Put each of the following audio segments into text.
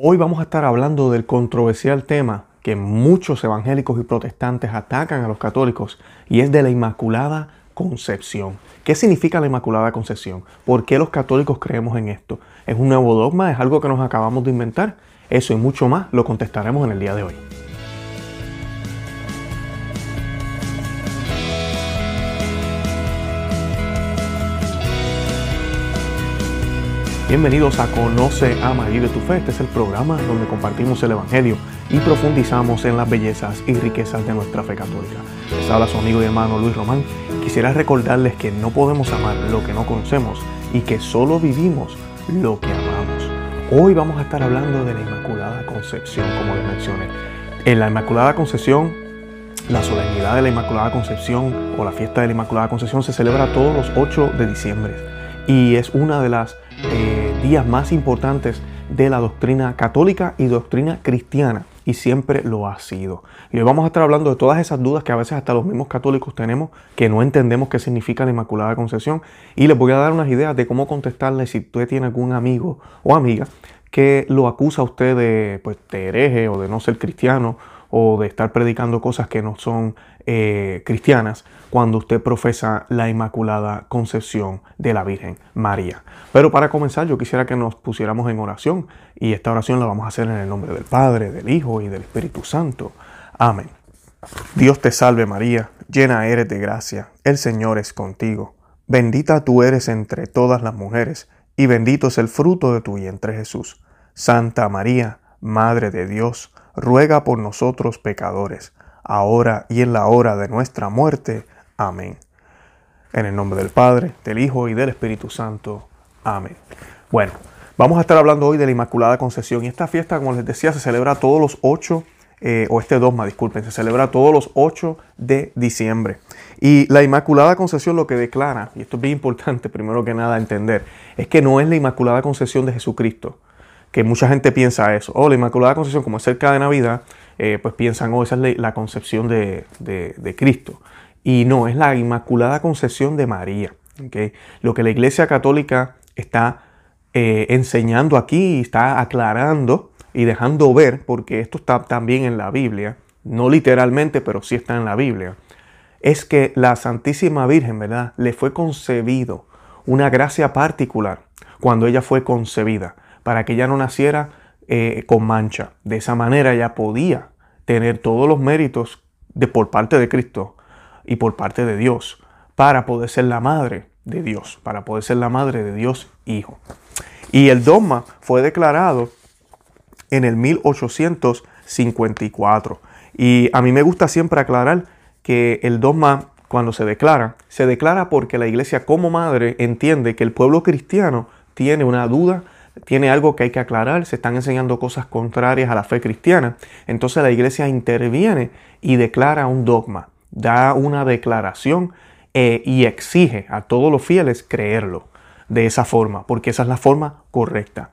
Hoy vamos a estar hablando del controversial tema que muchos evangélicos y protestantes atacan a los católicos y es de la Inmaculada Concepción. ¿Qué significa la Inmaculada Concepción? ¿Por qué los católicos creemos en esto? ¿Es un nuevo dogma? ¿Es algo que nos acabamos de inventar? Eso y mucho más lo contestaremos en el día de hoy. Bienvenidos a Conoce, Ama y de tu Fe. Este es el programa donde compartimos el Evangelio y profundizamos en las bellezas y riquezas de nuestra fe católica. Les habla su amigo y hermano Luis Román. Quisiera recordarles que no podemos amar lo que no conocemos y que solo vivimos lo que amamos. Hoy vamos a estar hablando de la Inmaculada Concepción, como les mencioné. En la Inmaculada Concepción, la solemnidad de la Inmaculada Concepción o la fiesta de la Inmaculada Concepción se celebra todos los 8 de diciembre y es una de las eh, días más importantes de la doctrina católica y doctrina cristiana y siempre lo ha sido. Y hoy vamos a estar hablando de todas esas dudas que a veces hasta los mismos católicos tenemos, que no entendemos qué significa la Inmaculada Concepción y les voy a dar unas ideas de cómo contestarle si usted tiene algún amigo o amiga que lo acusa a usted de, pues, de hereje o de no ser cristiano o de estar predicando cosas que no son eh, cristianas cuando usted profesa la Inmaculada Concepción de la Virgen María. Pero para comenzar yo quisiera que nos pusiéramos en oración y esta oración la vamos a hacer en el nombre del Padre, del Hijo y del Espíritu Santo. Amén. Dios te salve María, llena eres de gracia, el Señor es contigo. Bendita tú eres entre todas las mujeres, y bendito es el fruto de tu vientre Jesús. Santa María, Madre de Dios, ruega por nosotros pecadores, ahora y en la hora de nuestra muerte. Amén. En el nombre del Padre, del Hijo y del Espíritu Santo. Amén. Bueno, vamos a estar hablando hoy de la Inmaculada Concepción. Y esta fiesta, como les decía, se celebra todos los 8, eh, o este dogma, disculpen, se celebra todos los 8 de diciembre. Y la Inmaculada Concepción lo que declara, y esto es bien importante primero que nada entender, es que no es la Inmaculada Concepción de Jesucristo que mucha gente piensa eso. Oh, la Inmaculada Concepción, como es cerca de Navidad, eh, pues piensan, oh, esa es la, concepción de, Cristo. Y no, es la Inmaculada Concepción de María. Lo que la Iglesia Católica está eh, enseñando aquí, está aclarando y dejando ver, porque esto está también en la Biblia, no literalmente, pero sí está en la Biblia, es que la Santísima Virgen, ¿verdad? Le fue concebido una gracia particular cuando ella fue concebida para que ella no naciera eh, con mancha. De esa manera ella podía tener todos los méritos de, por parte de Cristo y por parte de Dios para poder ser la madre de Dios, para poder ser la madre de Dios Hijo. Y el dogma fue declarado en el 1854. Y a mí me gusta siempre aclarar que el dogma cuando se declara, se declara porque la iglesia como madre entiende que el pueblo cristiano tiene una duda tiene algo que hay que aclarar, se están enseñando cosas contrarias a la fe cristiana. Entonces la iglesia interviene y declara un dogma, da una declaración eh, y exige a todos los fieles creerlo de esa forma, porque esa es la forma correcta.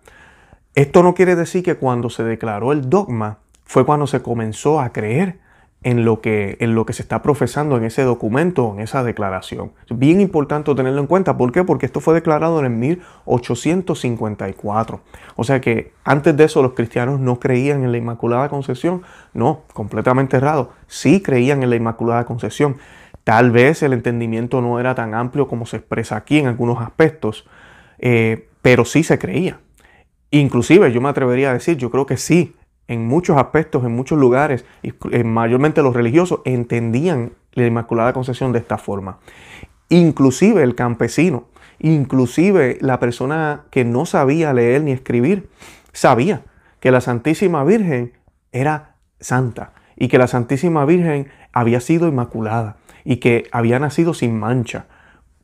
Esto no quiere decir que cuando se declaró el dogma fue cuando se comenzó a creer en lo, que, en lo que se está profesando en ese documento, en esa declaración. Bien importante tenerlo en cuenta. ¿Por qué? Porque esto fue declarado en el 1854. O sea que antes de eso los cristianos no creían en la Inmaculada Concepción. No, completamente errado. Sí creían en la Inmaculada Concepción. Tal vez el entendimiento no era tan amplio como se expresa aquí en algunos aspectos, eh, pero sí se creía. Inclusive yo me atrevería a decir, yo creo que sí, en muchos aspectos, en muchos lugares, eh, mayormente los religiosos, entendían la Inmaculada Concepción de esta forma. Inclusive el campesino, inclusive la persona que no sabía leer ni escribir, sabía que la Santísima Virgen era santa y que la Santísima Virgen había sido inmaculada y que había nacido sin mancha.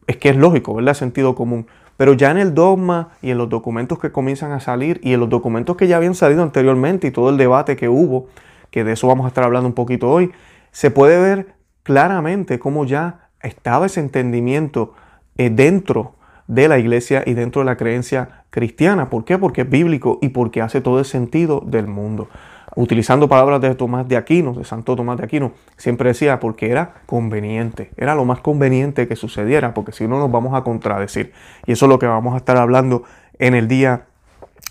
Es que es lógico, ¿verdad? Sentido común. Pero ya en el dogma y en los documentos que comienzan a salir y en los documentos que ya habían salido anteriormente y todo el debate que hubo, que de eso vamos a estar hablando un poquito hoy, se puede ver claramente cómo ya estaba ese entendimiento eh, dentro de la iglesia y dentro de la creencia cristiana. ¿Por qué? Porque es bíblico y porque hace todo el sentido del mundo utilizando palabras de Tomás de Aquino, de Santo Tomás de Aquino, siempre decía porque era conveniente, era lo más conveniente que sucediera, porque si no nos vamos a contradecir. Y eso es lo que vamos a estar hablando en el día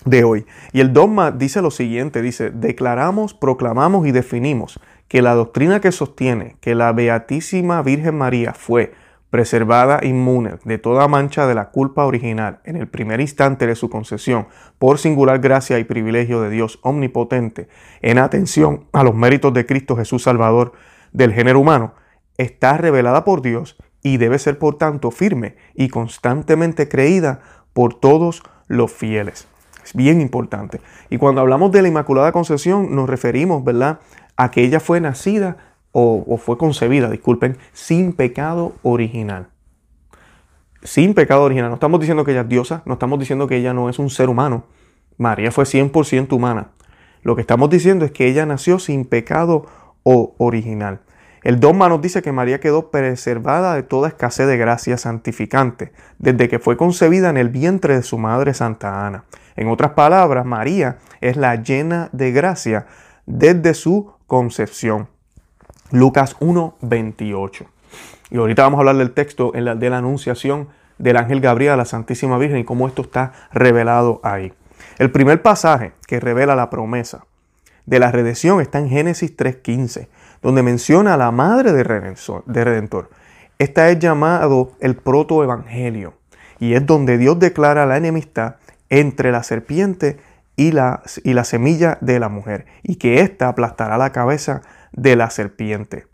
de hoy. Y el dogma dice lo siguiente, dice, declaramos, proclamamos y definimos que la doctrina que sostiene que la Beatísima Virgen María fue preservada inmune de toda mancha de la culpa original en el primer instante de su concesión por singular gracia y privilegio de Dios omnipotente en atención a los méritos de Cristo Jesús Salvador del género humano, está revelada por Dios y debe ser por tanto firme y constantemente creída por todos los fieles. Es bien importante. Y cuando hablamos de la Inmaculada Concepción nos referimos, ¿verdad?, a que ella fue nacida o, fue concebida, disculpen, sin pecado original. Sin pecado original. No estamos diciendo que ella es diosa, no estamos diciendo que ella no es un ser humano. María fue 100% humana. Lo que estamos diciendo es que ella nació sin pecado original. El dogma nos dice que María quedó preservada de toda escasez de gracia santificante, desde que fue concebida en el vientre de su madre Santa Ana. En otras palabras, María es la llena de gracia desde su concepción. Lucas 1, 28. Y ahorita vamos a hablar del texto de la anunciación del ángel Gabriel a la Santísima Virgen y cómo esto está revelado ahí. El primer pasaje que revela la promesa de la redención está en Génesis 3.15, donde menciona a la madre de Redentor. De Redentor. Esta es llamado el protoevangelio y es donde Dios declara la enemistad entre la serpiente y la, y la semilla de la mujer y que ésta aplastará la cabeza de la serpiente.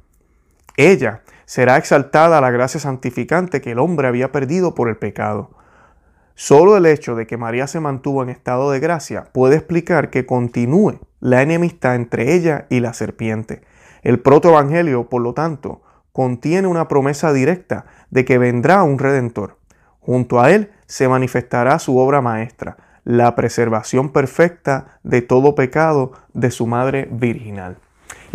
Ella será exaltada a la gracia santificante que el hombre había perdido por el pecado. Solo el hecho de que María se mantuvo en estado de gracia puede explicar que continúe la enemistad entre ella y la serpiente. El protoevangelio, por lo tanto, contiene una promesa directa de que vendrá un redentor. Junto a él se manifestará su obra maestra, la preservación perfecta de todo pecado de su madre virginal.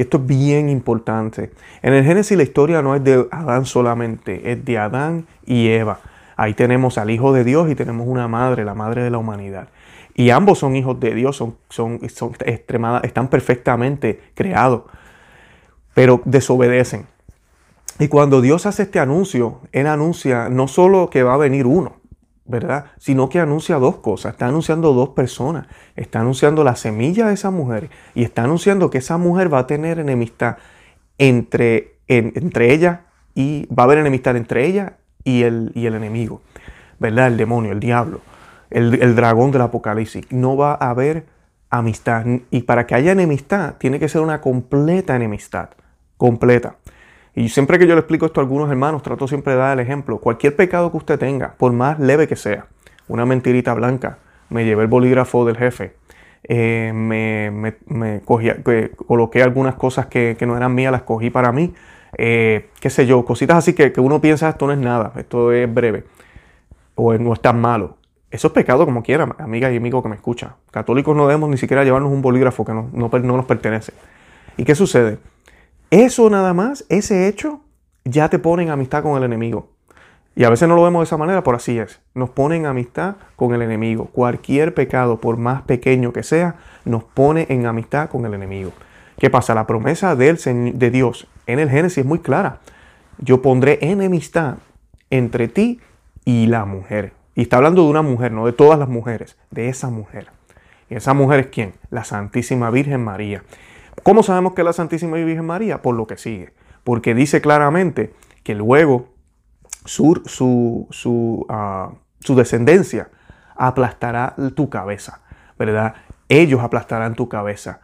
Esto es bien importante. En el Génesis la historia no es de Adán solamente, es de Adán y Eva. Ahí tenemos al Hijo de Dios y tenemos una madre, la madre de la humanidad. Y ambos son hijos de Dios, son, son, son están perfectamente creados, pero desobedecen. Y cuando Dios hace este anuncio, Él anuncia no solo que va a venir uno, ¿verdad? Sino que anuncia dos cosas. Está anunciando dos personas. Está anunciando la semilla de esa mujer y está anunciando que esa mujer va a tener enemistad entre, entre ella y va a haber enemistad entre ella y el, y el enemigo, ¿verdad? El demonio, el diablo, el, el dragón del apocalipsis. No va a haber amistad. Y para que haya enemistad, tiene que ser una completa enemistad. Completa. Y siempre que yo le explico esto a algunos hermanos, trato siempre de dar el ejemplo. Cualquier pecado que usted tenga, por más leve que sea, una mentirita blanca, me llevé el bolígrafo del jefe, eh, me, me, coloqué algunas cosas que, no eran mías, las cogí para mí, eh, qué sé yo, cositas así que, uno piensa esto no es nada, esto es breve, o no es tan malo. Eso es pecado como quiera, amiga y amigo que me escucha. Católicos no debemos ni siquiera llevarnos un bolígrafo que no, no nos pertenece. ¿Y qué sucede? Eso nada más, ese hecho, ya te pone en amistad con el enemigo. Y a veces no lo vemos de esa manera, pero así es. Nos pone en amistad con el enemigo. Cualquier pecado, por más pequeño que sea, nos pone en amistad con el enemigo. ¿Qué pasa? La promesa de, de Dios en el Génesis es muy clara. Yo pondré enemistad entre ti y la mujer. Y está hablando de una mujer, no de todas las mujeres, de esa mujer. ¿Y esa mujer es quién? La Santísima Virgen María. ¿Cómo sabemos que la Santísima Virgen María? Por lo que sigue. Porque dice claramente que luego su, su, ah, su, descendencia aplastará tu cabeza, ¿verdad? Ellos aplastarán tu cabeza.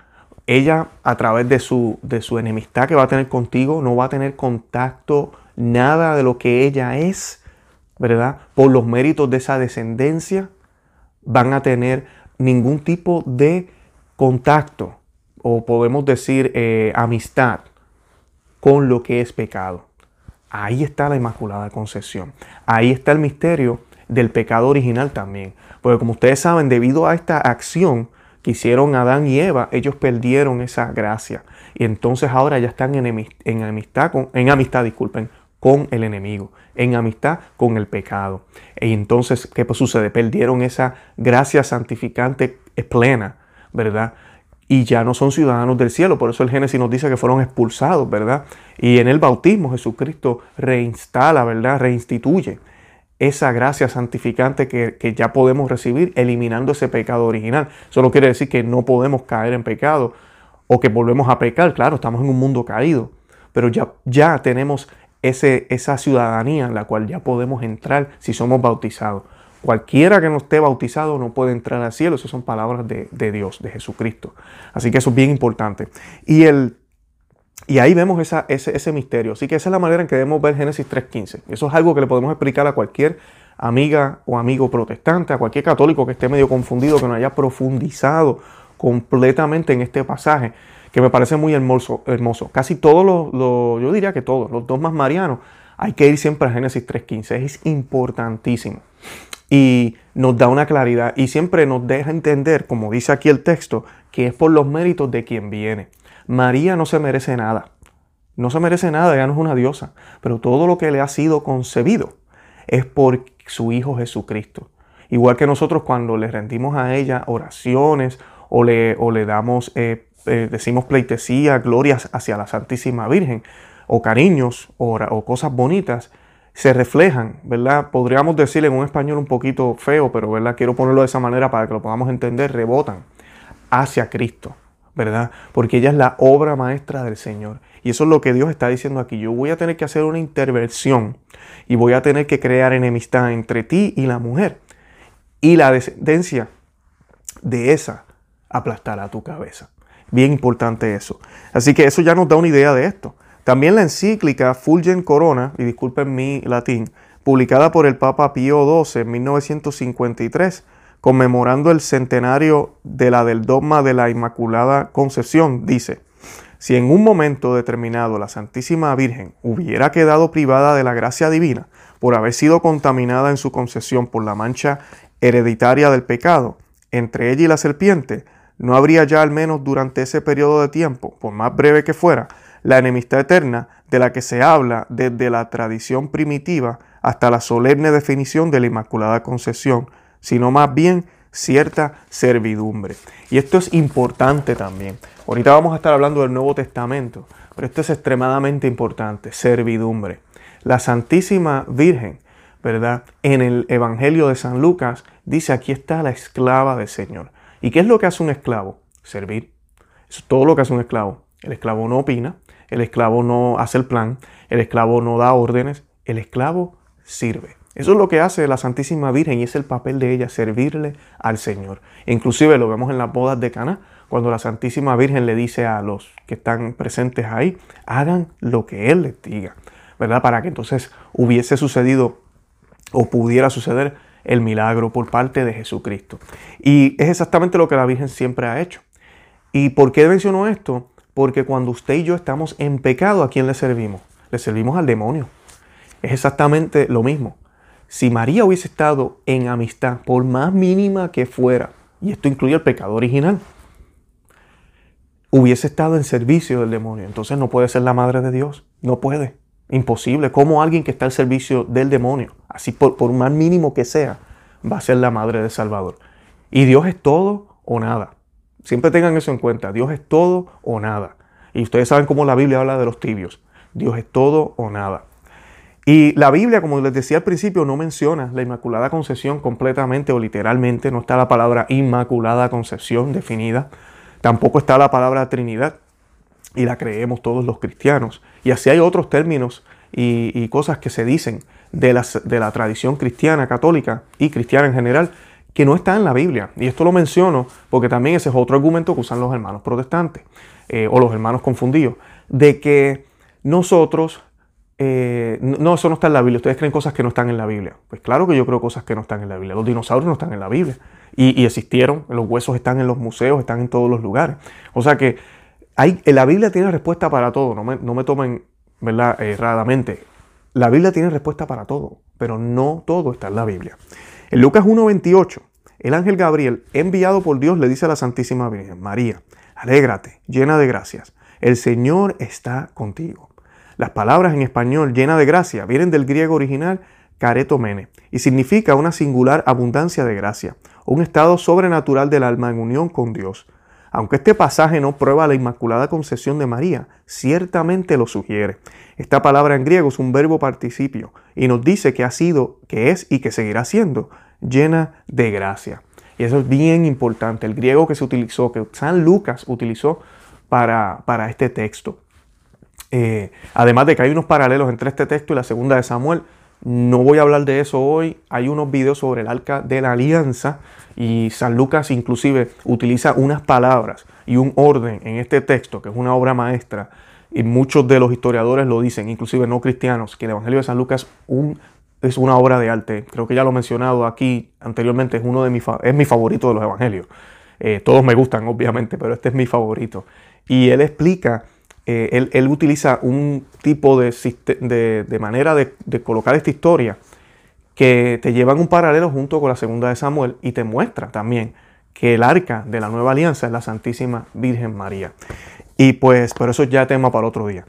Ella, a través de su, de su enemistad que va a tener contigo, no va a tener contacto, nada de lo que ella es, ¿verdad? Por los méritos de esa descendencia, van a tener ningún tipo de contacto o podemos decir eh, amistad con lo que es pecado. Ahí está la Inmaculada Concepción. Ahí está el misterio del pecado original también. Porque como ustedes saben, debido a esta acción que hicieron Adán y Eva, ellos perdieron esa gracia. Y entonces ahora ya están en, amistad, con, en amistad, disculpen, con el enemigo, en amistad con el pecado. Y entonces, ¿qué sucede? Perdieron esa gracia santificante plena, ¿verdad? Y ya no son ciudadanos del cielo. Por eso el Génesis nos dice que fueron expulsados, ¿verdad? Y en el bautismo Jesucristo reinstala, ¿verdad? Reinstituye esa gracia santificante que, que, ya podemos recibir eliminando ese pecado original. Eso no quiere decir que no podemos caer en pecado o que volvemos a pecar. Claro, estamos en un mundo caído, pero ya, ya tenemos ese, esa ciudadanía en la cual ya podemos entrar si somos bautizados. Cualquiera que no esté bautizado no puede entrar al cielo. Esas son palabras de, Dios, de Jesucristo. Así que eso es bien importante. Y el y ahí vemos ese, ese, misterio. Así que esa es la manera en que debemos ver Génesis 3.15. Eso es algo que le podemos explicar a cualquier amiga o amigo protestante, a cualquier católico que esté medio confundido, que no haya profundizado completamente en este pasaje, que me parece muy hermoso. hermoso. Casi todos los, yo diría que todos, los dos más marianos, hay que ir siempre a Génesis 3.15. Es importantísimo. Y nos da una claridad y siempre nos deja entender, como dice aquí el texto, que es por los méritos de quien viene. María no se merece nada. No se merece nada, ella no es una diosa. Pero todo lo que le ha sido concebido es por su Hijo Jesucristo. Igual que nosotros cuando le rendimos a ella oraciones o le, o le damos, eh, eh, decimos pleitesía, glorias hacia la Santísima Virgen, o cariños o, o cosas bonitas, se reflejan, ¿verdad? Podríamos decir en un español un poquito feo, pero ¿verdad? Quiero ponerlo de esa manera para que lo podamos entender, rebotan hacia Cristo. ¿verdad? Porque ella es la obra maestra del Señor. Y eso es lo que Dios está diciendo aquí. Yo voy a tener que hacer una intervención y voy a tener que crear enemistad entre ti y la mujer. Y la descendencia de esa aplastará tu cabeza. Bien importante eso. Así que eso ya nos da una idea de esto. También la encíclica Fulgen Corona, y disculpen mi latín, publicada por el Papa Pío XII en 1953, conmemorando el centenario de la del dogma de la Inmaculada Concepción, dice, si en un momento determinado la Santísima Virgen hubiera quedado privada de la gracia divina por haber sido contaminada en su concesión por la mancha hereditaria del pecado, entre ella y la serpiente, no habría ya al menos durante ese periodo de tiempo, por más breve que fuera, la enemistad eterna de la que se habla desde la tradición primitiva hasta la solemne definición de la Inmaculada Concepción, sino más bien cierta servidumbre. Y esto es importante también. Ahorita vamos a estar hablando del Nuevo Testamento, pero esto es extremadamente importante, servidumbre. La Santísima Virgen, ¿verdad? En el Evangelio de San Lucas dice, aquí está la esclava del Señor. ¿Y qué es lo que hace un esclavo? Servir. Eso es todo lo que hace un esclavo. El esclavo no opina, el esclavo no hace el plan, el esclavo no da órdenes, el esclavo sirve. Eso es lo que hace la Santísima Virgen y es el papel de ella, servirle al Señor. inclusive lo vemos en las bodas de Cana, cuando la Santísima Virgen le dice a los que están presentes ahí, hagan lo que Él les diga, ¿verdad? Para que entonces hubiese sucedido o pudiera suceder el milagro por parte de Jesucristo. Y es exactamente lo que la Virgen siempre ha hecho. ¿Y por qué menciono esto? Porque cuando usted y yo estamos en pecado, ¿a quién le servimos? Le servimos al demonio. Es exactamente lo mismo. Si María hubiese estado en amistad, por más mínima que fuera, y esto incluye el pecado original, hubiese estado en servicio del demonio. Entonces no puede ser la madre de Dios. No puede. Imposible. Como alguien que está al servicio del demonio, así por, por más mínimo que sea, va a ser la madre del Salvador. Y Dios es todo o nada. Siempre tengan eso en cuenta. Dios es todo o nada. Y ustedes saben cómo la Biblia habla de los tibios. Dios es todo o nada. Y la Biblia, como les decía al principio, no menciona la Inmaculada Concepción completamente o literalmente, no está la palabra Inmaculada Concepción definida, tampoco está la palabra Trinidad, y la creemos todos los cristianos. Y así hay otros términos y, cosas que se dicen de de la tradición cristiana, católica y cristiana en general, que no está en la Biblia. Y esto lo menciono porque también ese es otro argumento que usan los hermanos protestantes eh, o los hermanos confundidos, de que nosotros eh, no, eso no está en la Biblia. Ustedes creen cosas que no están en la Biblia. Pues claro que yo creo cosas que no están en la Biblia. Los dinosaurios no están en la Biblia. Y, existieron, los huesos están en los museos, están en todos los lugares. O sea que hay, la Biblia tiene respuesta para todo. No me, no me tomen ¿verdad? erradamente. La Biblia tiene respuesta para todo, pero no todo está en la Biblia. En Lucas 1.28, el ángel Gabriel, enviado por Dios, le dice a la Santísima Virgen, María, alégrate, llena de gracias, el Señor está contigo. Las palabras en español llena de gracia vienen del griego original caretomene y significa una singular abundancia de gracia, un estado sobrenatural del alma en unión con Dios. Aunque este pasaje no prueba la Inmaculada Concepción de María, ciertamente lo sugiere. Esta palabra en griego es un verbo participio y nos dice que ha sido, que es y que seguirá siendo llena de gracia. Y eso es bien importante. El griego que se utilizó, que San Lucas utilizó para, para este texto. Eh, además de que hay unos paralelos entre este texto y la segunda de Samuel, no voy a hablar de eso hoy. Hay unos videos sobre el arca de la alianza y San Lucas inclusive utiliza unas palabras y un orden en este texto, que es una obra maestra. Y muchos de los historiadores lo dicen, inclusive no cristianos, que el Evangelio de San Lucas un, es una obra de arte. Creo que ya lo he mencionado aquí anteriormente, es, uno de es mi favorito de los Evangelios. Eh, todos me gustan, obviamente, pero este es mi favorito. Y él explica eh, él, utiliza un tipo de, de, manera de, colocar esta historia que te lleva en un paralelo junto con la segunda de Samuel y te muestra también que el arca de la nueva alianza es la Santísima Virgen María. Y pues, pero eso ya tema para otro día.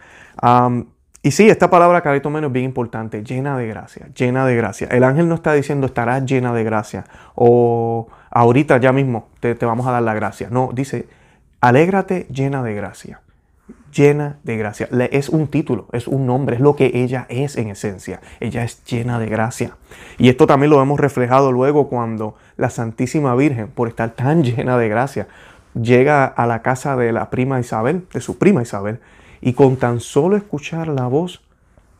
Y sí, esta palabra carito menos es bien importante, llena de gracia, llena de gracia. El ángel no está diciendo estarás llena de gracia o ahorita ya mismo te, te vamos a dar la gracia. No, dice, alégrate llena de gracia llena de gracia. Es un título, es un nombre, es lo que ella es en esencia. Ella es llena de gracia. Y esto también lo hemos reflejado luego cuando la Santísima Virgen, por estar tan llena de gracia, llega a la casa de la prima Isabel, de su prima Isabel, y con tan solo escuchar la voz,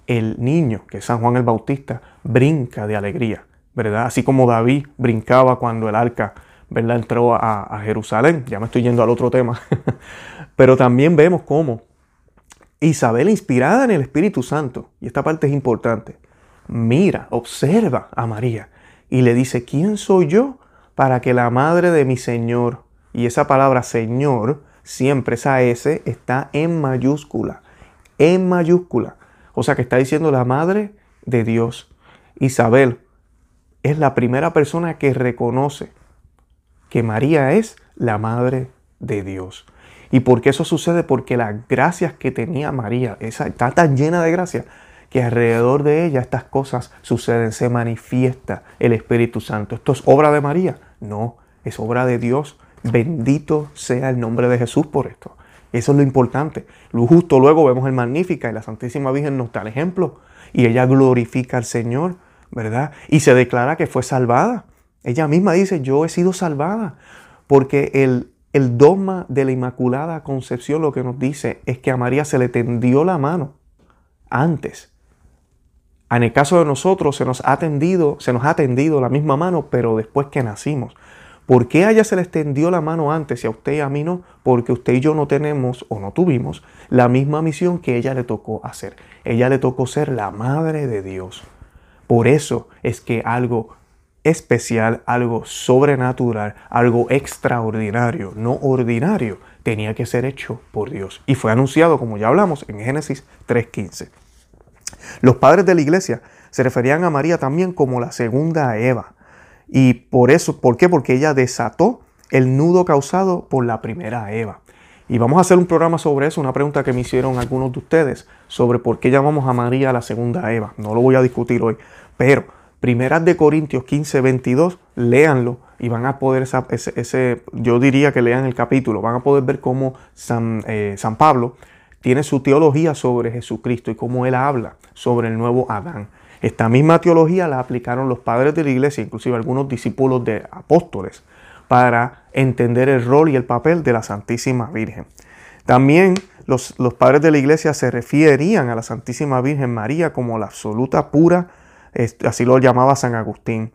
el niño, que es San Juan el Bautista, brinca de alegría, ¿verdad? Así como David brincaba cuando el arca, ¿verdad? Entró a, a Jerusalén. Ya me estoy yendo al otro tema. Pero también vemos cómo Isabel, inspirada en el Espíritu Santo, y esta parte es importante, mira, observa a María y le dice, ¿quién soy yo para que la madre de mi Señor, y esa palabra Señor, siempre esa S está en mayúscula, en mayúscula, o sea que está diciendo la madre de Dios. Isabel es la primera persona que reconoce que María es la madre de Dios. ¿Y por qué eso sucede? Porque las gracias que tenía María, esa, está tan llena de gracias que alrededor de ella estas cosas suceden, se manifiesta el Espíritu Santo. ¿Esto es obra de María? No, es obra de Dios. Bendito sea el nombre de Jesús por esto. Eso es lo importante. Justo luego vemos el Magnífica y la Santísima Virgen nos da el ejemplo. Y ella glorifica al Señor, ¿verdad? Y se declara que fue salvada. Ella misma dice, yo he sido salvada. Porque el, el dogma de la Inmaculada Concepción lo que nos dice es que a María se le tendió la mano antes. En el caso de nosotros se nos ha tendido, se nos ha tendido la misma mano, pero después que nacimos. ¿Por qué a ella se le extendió la mano antes y a usted y a mí no? Porque usted y yo no tenemos o no tuvimos la misma misión que ella le tocó hacer. Ella le tocó ser la madre de Dios. Por eso es que algo especial, algo sobrenatural, algo extraordinario, no ordinario, tenía que ser hecho por Dios. Y fue anunciado, como ya hablamos, en Génesis 3.15. Los padres de la iglesia se referían a María también como la segunda Eva. Y por eso, ¿por qué? Porque ella desató el nudo causado por la primera Eva. Y vamos a hacer un programa sobre eso, una pregunta que me hicieron algunos de ustedes sobre por qué llamamos a María la segunda Eva. No lo voy a discutir hoy, pero Primeras de Corintios 15, 22, léanlo y van a poder, ese, yo diría que lean el capítulo, van a poder ver cómo San, eh, San Pablo tiene su teología sobre Jesucristo y cómo él habla sobre el nuevo Adán. Esta misma teología la aplicaron los padres de la iglesia, inclusive algunos discípulos de apóstoles, para entender el rol y el papel de la Santísima Virgen. También los, los padres de la iglesia se referían a la Santísima Virgen María como la absoluta pura así lo llamaba San Agustín.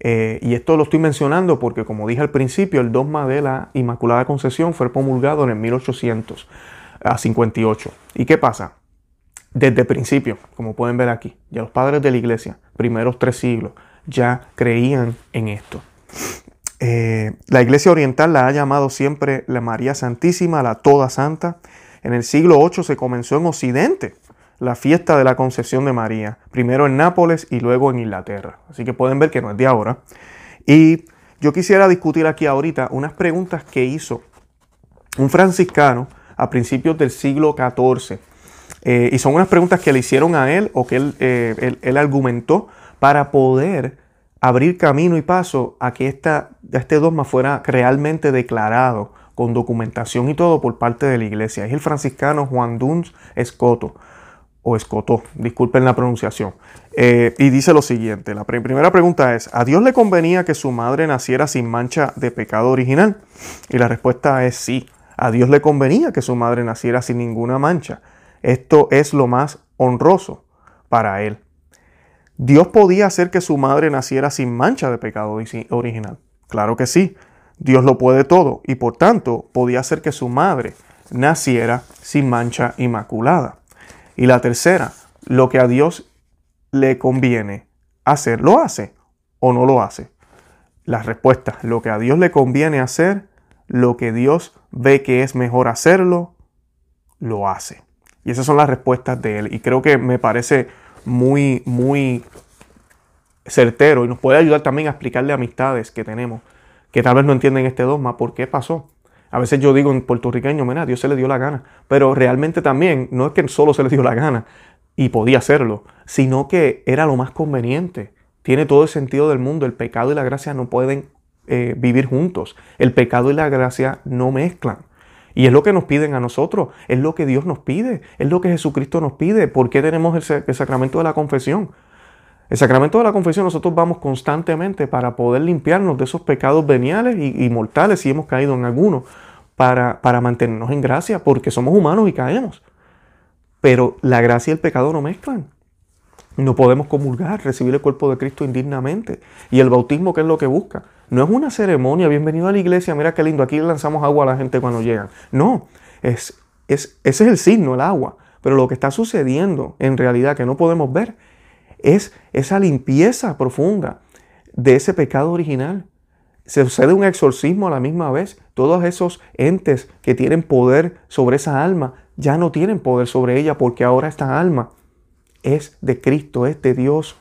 Eh, y esto lo estoy mencionando porque, como dije al principio, el dogma de la Inmaculada Concepción fue promulgado en el 1858. ¿Y qué pasa? Desde el principio, como pueden ver aquí, ya los padres de la iglesia, primeros tres siglos, ya creían en esto. Eh, la iglesia oriental la ha llamado siempre la María Santísima, la Toda Santa. En el siglo VIII se comenzó en Occidente la fiesta de la concepción de María, primero en Nápoles y luego en Inglaterra. Así que pueden ver que no es de ahora. Y yo quisiera discutir aquí ahorita unas preguntas que hizo un franciscano a principios del siglo XIV. Eh, y son unas preguntas que le hicieron a él o que él, eh, él, argumentó para poder abrir camino y paso a que esta, este dogma fuera realmente declarado con documentación y todo por parte de la iglesia. Es el franciscano Juan Duns Escoto, o Escoto, disculpen la pronunciación. Eh, y dice lo siguiente, la primera pregunta es, ¿a Dios le convenía que su madre naciera sin mancha de pecado original? Y la respuesta es sí, a Dios le convenía que su madre naciera sin ninguna mancha. Esto es lo más honroso para él. Dios podía hacer que su madre naciera sin mancha de pecado original. Claro que sí, Dios lo puede todo y por tanto podía hacer que su madre naciera sin mancha inmaculada. Y la tercera, lo que a Dios le conviene hacer, ¿lo hace o no lo hace? La respuesta, lo que a Dios le conviene hacer, lo que Dios ve que es mejor hacerlo, lo hace. Y esas son las respuestas de él. Y creo que me parece muy, muy certero y nos puede ayudar también a explicarle amistades que tenemos que tal vez no entienden este dogma, ¿por qué pasó? A veces yo digo en puertorriqueño, mira, Dios se le dio la gana, pero realmente también no es que solo se le dio la gana y podía hacerlo, sino que era lo más conveniente. Tiene todo el sentido del mundo, el pecado y la gracia no pueden eh, vivir juntos, el pecado y la gracia no mezclan. Y es lo que nos piden a nosotros, es lo que Dios nos pide, es lo que Jesucristo nos pide. ¿Por qué tenemos el sacramento de la confesión? El sacramento de la confesión nosotros vamos constantemente para poder limpiarnos de esos pecados veniales y, mortales si hemos caído en alguno, para, para mantenernos en gracia, porque somos humanos y caemos. Pero la gracia y el pecado no mezclan. No podemos comulgar, recibir el cuerpo de Cristo indignamente. Y el bautismo, ¿qué es lo que busca? No es una ceremonia, bienvenido a la iglesia, mira qué lindo, aquí lanzamos agua a la gente cuando llegan. No, es, es, ese es el signo, el agua. Pero lo que está sucediendo en realidad que no podemos ver es esa limpieza profunda de ese pecado original. Se sucede un exorcismo a la misma vez. Todos esos entes que tienen poder sobre esa alma ya no tienen poder sobre ella porque ahora esta alma es de Cristo, es de Dios.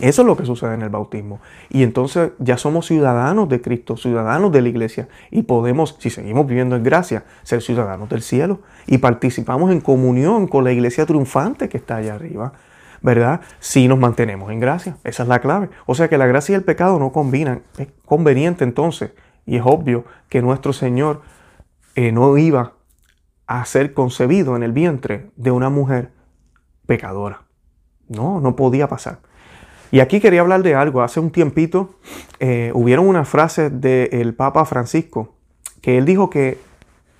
Eso es lo que sucede en el bautismo. Y entonces ya somos ciudadanos de Cristo, ciudadanos de la iglesia. Y podemos, si seguimos viviendo en gracia, ser ciudadanos del cielo. Y participamos en comunión con la iglesia triunfante que está allá arriba. ¿verdad? Si nos mantenemos en gracia. Esa es la clave. O sea que la gracia y el pecado no combinan. Es conveniente entonces, y es obvio que nuestro Señor eh, no iba a ser concebido en el vientre de una mujer pecadora. No, no podía pasar. Y aquí quería hablar de algo. Hace un tiempito eh, hubieron una frase del Papa Francisco que él dijo que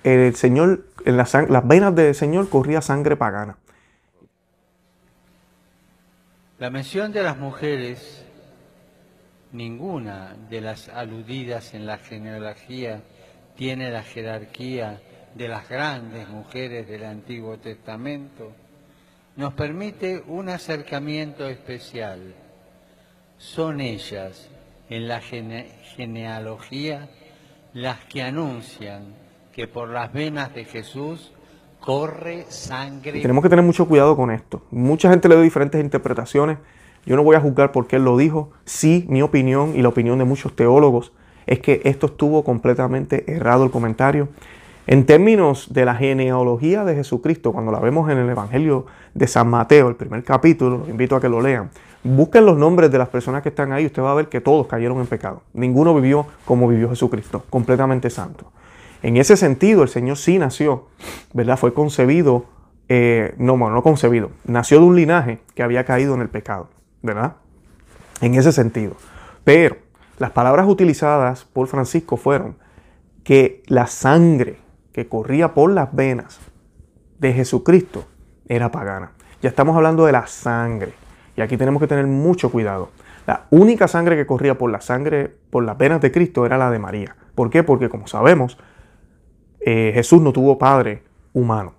el Señor, en las venas del Señor corría sangre pagana. La mención de las mujeres, ninguna de las aludidas en la genealogía tiene la jerarquía de las grandes mujeres del Antiguo Testamento, nos permite un acercamiento especial. Son ellas, en la genealogía, las que anuncian que por las venas de Jesús corre sangre. tenemos que tener mucho cuidado con esto. Mucha gente le da diferentes interpretaciones. Yo no voy a juzgar por qué él lo dijo. Sí, mi opinión y la opinión de muchos teólogos es que esto estuvo completamente errado el comentario. En términos de la genealogía de Jesucristo, cuando la vemos en el Evangelio de San Mateo, el primer capítulo, los invito a que lo lean. Busquen los nombres de las personas que están ahí, usted va a ver que todos cayeron en pecado. Ninguno vivió como vivió Jesucristo, completamente santo. En ese sentido, el Señor sí nació, ¿verdad? Fue concebido, eh, no, bueno, no concebido, nació de un linaje que había caído en el pecado, ¿verdad? En ese sentido. Pero las palabras utilizadas por Francisco fueron que la sangre que corría por las venas de Jesucristo era pagana. Ya estamos hablando de la sangre. Y aquí tenemos que tener mucho cuidado. La única sangre que corría por la sangre, por las venas de Cristo, era la de María. ¿Por qué? Porque como sabemos, eh, Jesús no tuvo padre humano.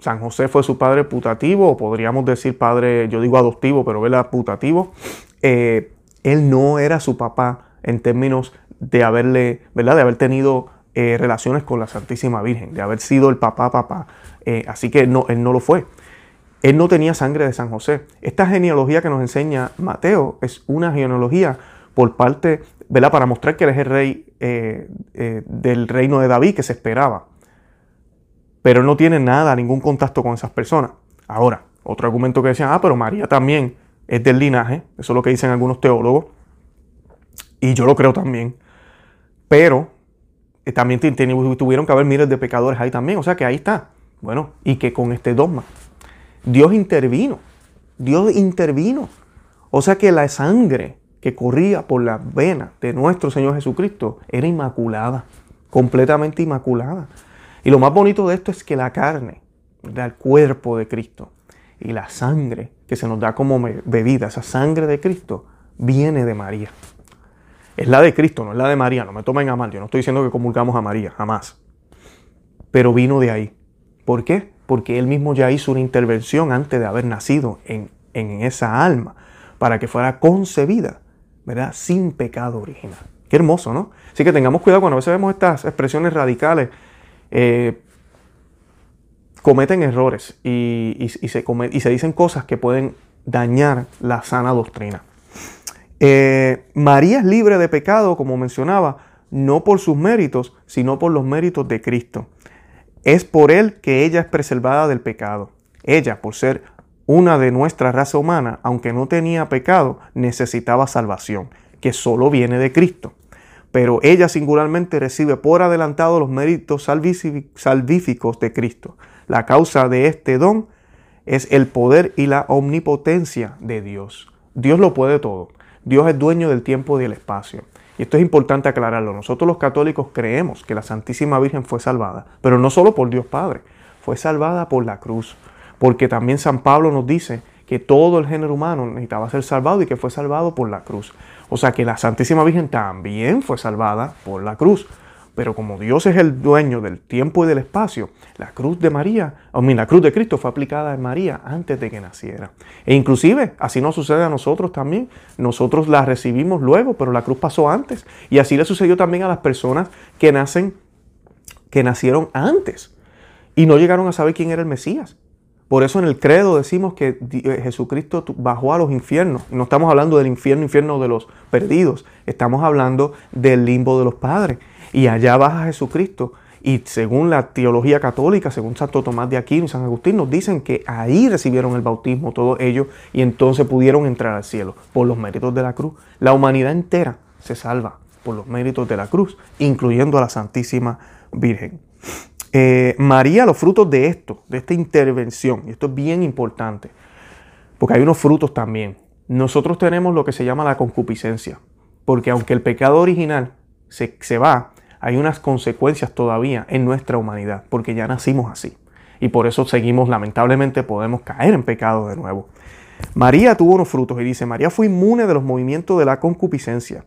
San José fue su padre putativo, o podríamos decir padre, yo digo adoptivo, pero ¿verdad? putativo. Eh, él no era su papá en términos de haberle, ¿verdad? De haber tenido eh, relaciones con la Santísima Virgen, de haber sido el papá papá. así que no, él no lo fue. Él no tenía sangre de San José. Esta genealogía que nos enseña Mateo es una genealogía por parte, ¿verdad? Para mostrar que él es el rey eh, eh, del reino de David que se esperaba. Pero no tiene nada, ningún contacto con esas personas. Ahora, otro argumento que decían, ah, pero María también es del linaje, eso es lo que dicen algunos teólogos, y yo lo creo también. Pero eh, también tuvieron que haber miles de pecadores ahí también. O sea que ahí está. Bueno, y que con este dogma, Dios intervino. Dios intervino. O sea que la sangre que corría por la vena de nuestro Señor Jesucristo era inmaculada, completamente inmaculada. Y lo más bonito de esto es que la carne del cuerpo de Cristo y la sangre que se nos da como bebida, esa sangre de Cristo, viene de María. Es la de Cristo, no es la de María. No me tomen a mal. Yo no estoy diciendo que comulgamos a María, jamás. Pero vino de ahí. ¿Por qué? Porque Él mismo ya hizo una intervención antes de haber nacido en, esa alma para que fuera concebida, ¿verdad? Sin pecado original. Qué hermoso, ¿no? Así que tengamos cuidado cuando a veces vemos estas expresiones radicales. Eh, cometen errores y, se y se dicen cosas que pueden dañar la sana doctrina. Eh, María es libre de pecado, como mencionaba, no por sus méritos, sino por los méritos de Cristo. Es por Él que ella es preservada del pecado. Ella, por ser una de nuestra raza humana, aunque no tenía pecado, necesitaba salvación, que solo viene de Cristo. Pero ella singularmente recibe por adelantado los méritos salvíficos de Cristo. La causa de este don es el poder y la omnipotencia de Dios. Dios lo puede todo. Dios es dueño del tiempo y del espacio. Y esto es importante aclararlo. Nosotros los católicos creemos que la Santísima Virgen fue salvada, pero no solo por Dios Padre, fue salvada por la cruz. Porque también San Pablo nos dice que todo el género humano necesitaba ser salvado y que fue salvado por la cruz. O sea que la Santísima Virgen también fue salvada por la cruz. Pero como Dios es el dueño del tiempo y del espacio, la cruz de María, o la cruz de Cristo fue aplicada en María antes de que naciera. E inclusive, así nos sucede a nosotros también. Nosotros la recibimos luego, pero la cruz pasó antes. Y así le sucedió también a las personas que nacen, que nacieron antes y no llegaron a saber quién era el Mesías. Por eso en el credo decimos que eh, Jesucristo bajó a los infiernos. No estamos hablando del infierno, infierno de los perdidos. Estamos hablando del limbo de los padres y allá baja Jesucristo. Y según la teología católica, según Santo Tomás de Aquino y San Agustín, nos dicen que ahí recibieron el bautismo todos ellos y entonces pudieron entrar al cielo por los méritos de la cruz. La humanidad entera se salva por los méritos de la cruz, incluyendo a la Santísima Virgen. Eh, María, los frutos de esto, de esta intervención, y esto es bien importante, porque hay unos frutos también. Nosotros tenemos lo que se llama la concupiscencia, porque aunque el pecado original se, se va, hay unas consecuencias todavía en nuestra humanidad, porque ya nacimos así. Y por eso seguimos, lamentablemente, podemos caer en pecado de nuevo. María tuvo unos frutos y dice, María fue inmune de los movimientos de la concupiscencia.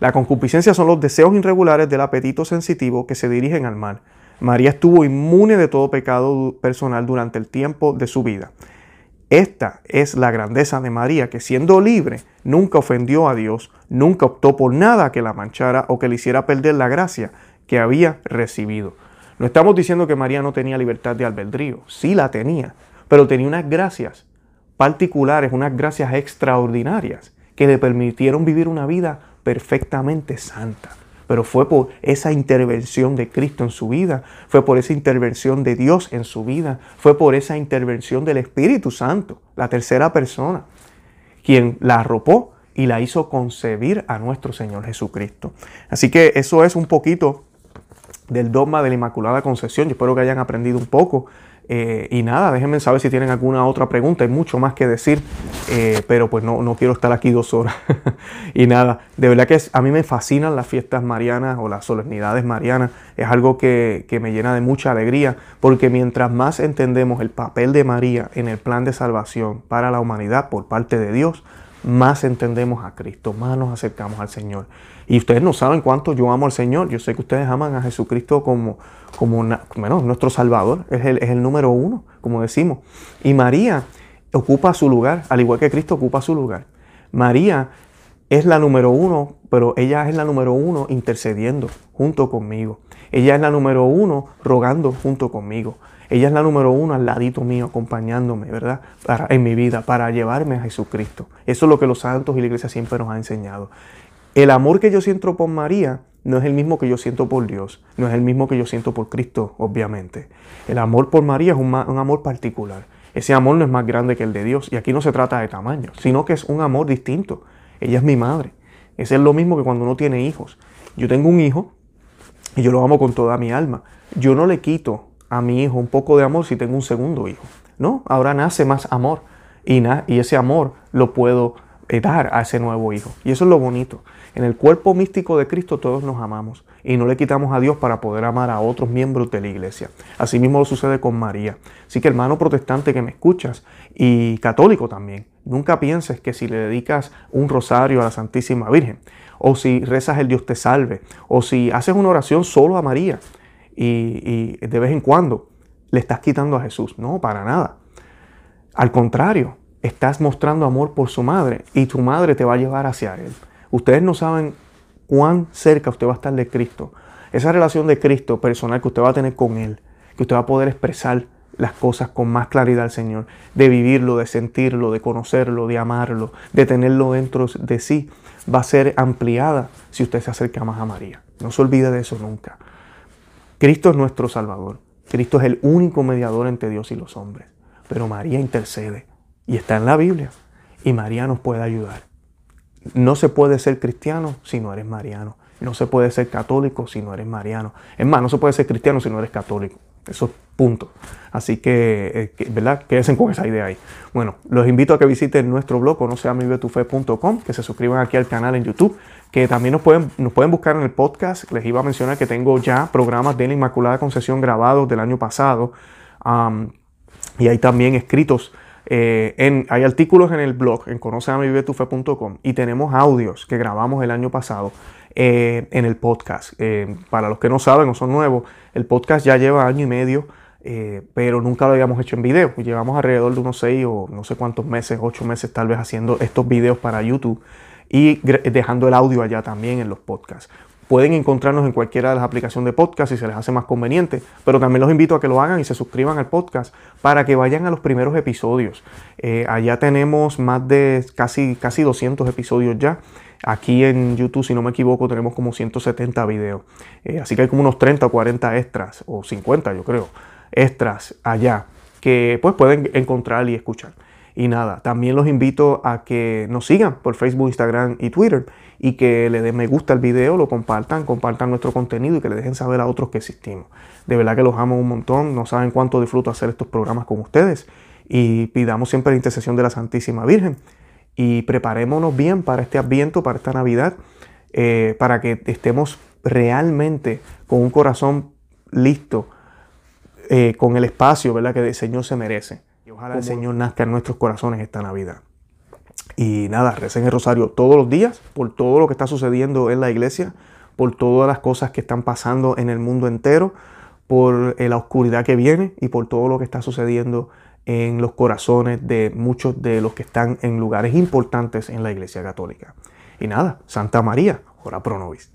La concupiscencia son los deseos irregulares del apetito sensitivo que se dirigen al mal. María estuvo inmune de todo pecado personal durante el tiempo de su vida. Esta es la grandeza de María, que siendo libre, nunca ofendió a Dios, nunca optó por nada que la manchara o que le hiciera perder la gracia que había recibido. No estamos diciendo que María no tenía libertad de albedrío, sí la tenía, pero tenía unas gracias particulares, unas gracias extraordinarias que le permitieron vivir una vida perfectamente santa pero fue por esa intervención de Cristo en su vida, fue por esa intervención de Dios en su vida, fue por esa intervención del Espíritu Santo, la tercera persona, quien la arropó y la hizo concebir a nuestro Señor Jesucristo. Así que eso es un poquito del dogma de la Inmaculada Concepción. Yo espero que hayan aprendido un poco eh, y nada, déjenme saber si tienen alguna otra pregunta. Hay mucho más que decir, eh, pero pues no, no, quiero estar aquí dos horas. y nada, de verdad que a mí me fascinan las fiestas marianas o las solemnidades marianas. Es algo que, que me llena de mucha alegría, porque mientras más entendemos el papel de María en el plan de salvación para la humanidad por parte de Dios, más entendemos a Cristo, más nos acercamos al Señor. Y ustedes no saben cuánto yo amo al Señor. Yo sé que ustedes aman a Jesucristo como, como nuestro Salvador. Es el, es el número uno, como decimos. Y María ocupa su lugar, al igual que Cristo ocupa su lugar. María es la número uno, pero ella es la número uno intercediendo junto conmigo. Ella es la número uno rogando junto conmigo. Ella es la número uno al ladito mío, acompañándome, ¿verdad? Para, en mi vida, para llevarme a Jesucristo. Eso es lo que los santos y la iglesia siempre nos ha enseñado. El amor que yo siento por María no es el mismo que yo siento por Dios, no es el mismo que yo siento por Cristo, obviamente. El amor por María es un, amor particular. Ese amor no es más grande que el de Dios. Y aquí no se trata de tamaño, sino que es un amor distinto. Ella es mi madre. Ese es lo mismo que cuando uno tiene hijos. Yo tengo un hijo y yo lo amo con toda mi alma. Yo no le quito a mi hijo un poco de amor si tengo un segundo hijo. No, ahora nace más amor y, y ese amor lo puedo eh, dar a ese nuevo hijo. Y eso es lo bonito. En el cuerpo místico de Cristo todos nos amamos y no le quitamos a Dios para poder amar a otros miembros de la iglesia. Asimismo lo sucede con María. Así que hermano protestante que me escuchas y católico también, nunca pienses que si le dedicas un rosario a la Santísima Virgen, o si rezas el Dios te salve, o si haces una oración solo a María y, de vez en cuando le estás quitando a Jesús. No, para nada. Al contrario, estás mostrando amor por su madre y tu madre te va a llevar hacia Él. Ustedes no saben cuán cerca usted va a estar de Cristo. Esa relación de Cristo personal que usted va a tener con Él, que usted va a poder expresar las cosas con más claridad al Señor, de vivirlo, de sentirlo, de conocerlo, de amarlo, de tenerlo dentro de sí, va a ser ampliada si usted se acerca más a María. No se olvide de eso nunca. Cristo es nuestro Salvador. Cristo es el único mediador entre Dios y los hombres. Pero María intercede y está en la Biblia. Y María nos puede ayudar. No se puede ser cristiano si no eres mariano. No se puede ser católico si no eres mariano. Es más, no se puede ser cristiano si no eres católico. Eso es punto. Así que, eh, ¿verdad? Quédense con esa idea ahí. Bueno, los invito a que visiten nuestro blog, no sea que se suscriban aquí al canal en YouTube, que también nos pueden, nos pueden buscar en el podcast. Les iba a mencionar que tengo ya programas de la Inmaculada Concesión grabados del año pasado. y hay también escritos eh, en, hay artículos en el blog, en conoceamivivetufe.com, y tenemos audios que grabamos el año pasado eh, en el podcast. Eh, para los que no saben o son nuevos, el podcast ya lleva año y medio, pero nunca lo habíamos hecho en video. Llevamos alrededor de unos seis o no sé cuántos meses, ocho meses tal vez haciendo estos videos para YouTube y dejando el audio allá también en los podcasts. Pueden encontrarnos en cualquiera de las aplicaciones de podcast si se les hace más conveniente, pero también los invito a que lo hagan y se suscriban al podcast para que vayan a los primeros episodios. Eh, allá tenemos más de casi, casi 200 episodios ya. Aquí en YouTube, si no me equivoco, tenemos como 170 videos. Eh, así que hay como unos 30 o 40 extras, o 50 yo creo, extras allá que pues pueden encontrar y escuchar. Y nada, también los invito a que nos sigan por Facebook, Instagram y Twitter y que le den me gusta al video, lo compartan, compartan nuestro contenido y que le dejen saber a otros que existimos. De verdad que los amo un montón, no saben cuánto disfruto hacer estos programas con ustedes y pidamos siempre la intercesión de la Santísima Virgen y preparémonos bien para este adviento, para esta Navidad, eh, para que estemos realmente con un corazón listo, eh, con el espacio ¿verdad? que el Señor se merece. Ojalá el Señor nazca en nuestros corazones esta Navidad. Y nada, recen el rosario todos los días por todo lo que está sucediendo en la iglesia, por todas las cosas que están pasando en el mundo entero, por eh, la oscuridad que viene y por todo lo que está sucediendo en los corazones de muchos de los que están en lugares importantes en la iglesia católica. Y nada, Santa María, ora pro nobis.